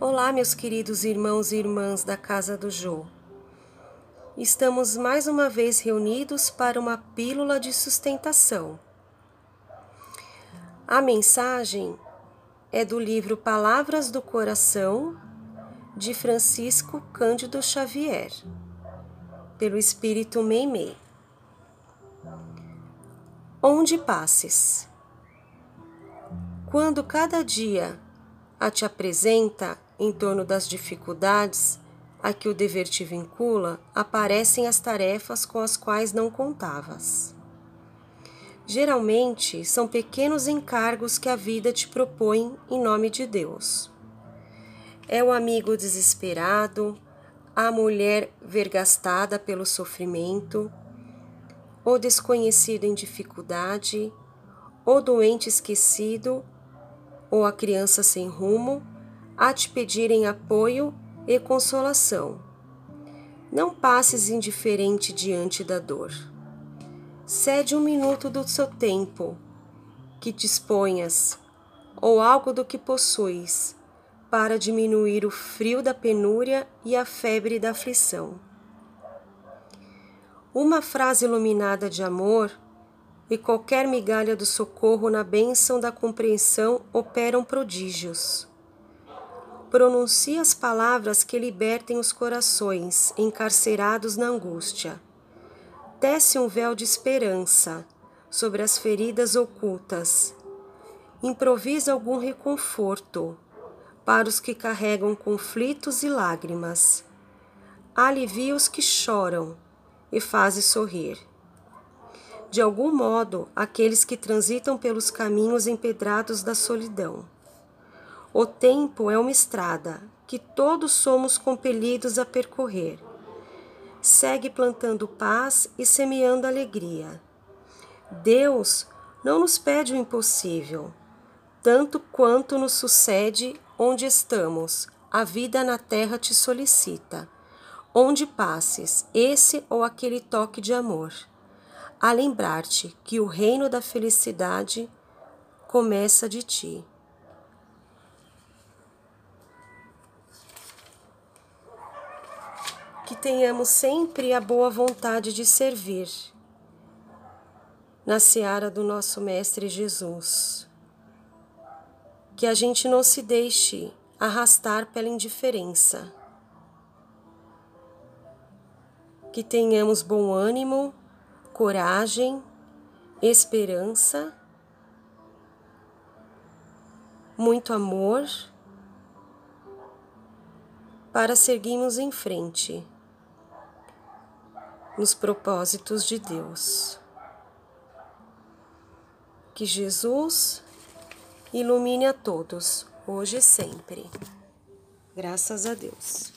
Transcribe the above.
Olá, meus queridos irmãos e irmãs da Casa do Jô. Estamos mais uma vez reunidos para uma pílula de sustentação. A mensagem é do livro Palavras do Coração, de Francisco Cândido Xavier, pelo Espírito Meimei. Onde passes. Quando cada dia a te apresenta em torno das dificuldades a que o dever te vincula, aparecem as tarefas com as quais não contavas. Geralmente são pequenos encargos que a vida te propõe em nome de Deus. É o amigo desesperado, a mulher vergastada pelo sofrimento, o desconhecido em dificuldade, o doente esquecido, ou a criança sem rumo a te pedirem apoio e consolação. Não passes indiferente diante da dor. Cede um minuto do seu tempo que disponhas, ou algo do que possuis, para diminuir o frio da penúria e a febre da aflição. Uma frase iluminada de amor e qualquer migalha do socorro na bênção da compreensão operam prodígios pronuncia as palavras que libertem os corações encarcerados na angústia. Tece um véu de esperança sobre as feridas ocultas. Improvisa algum reconforto para os que carregam conflitos e lágrimas. Alivia os que choram e faze sorrir. De algum modo, aqueles que transitam pelos caminhos empedrados da solidão o tempo é uma estrada que todos somos compelidos a percorrer. Segue plantando paz e semeando alegria. Deus não nos pede o impossível, tanto quanto nos sucede onde estamos. A vida na terra te solicita. Onde passes, esse ou aquele toque de amor, a lembrar-te que o reino da felicidade começa de ti. que tenhamos sempre a boa vontade de servir na seara do nosso Mestre Jesus. Que a gente não se deixe arrastar pela indiferença. Que tenhamos bom ânimo, coragem, esperança, muito amor para seguirmos em frente nos propósitos de Deus. Que Jesus ilumine a todos, hoje e sempre. Graças a Deus.